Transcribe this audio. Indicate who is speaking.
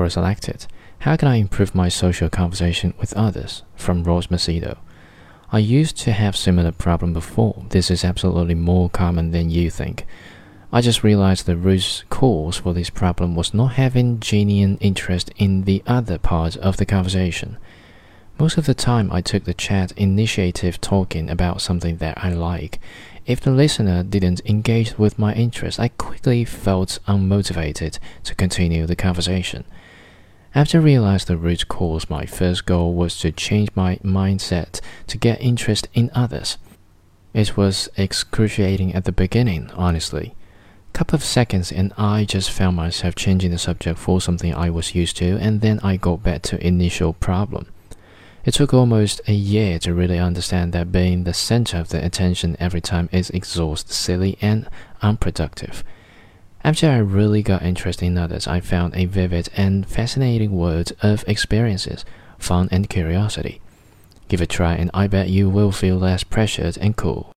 Speaker 1: were selected. How can I improve my social conversation with others? From Rose Macedo. I used to have similar problem before. This is absolutely more common than you think. I just realized the root cause for this problem was not having genuine interest in the other part of the conversation. Most of the time, I took the chat initiative talking about something that I like. If the listener didn't engage with my interest, I quickly felt unmotivated to continue the conversation. After I realized the root cause, my first goal was to change my mindset to get interest in others. It was excruciating at the beginning, honestly couple of seconds and I just found myself changing the subject for something I was used to and then I got back to initial problem. It took almost a year to really understand that being the center of the attention every time is exhausting, silly, and unproductive. After I really got interested in others, I found a vivid and fascinating world of experiences, fun, and curiosity. Give it a try, and I bet you will feel less pressured and cool.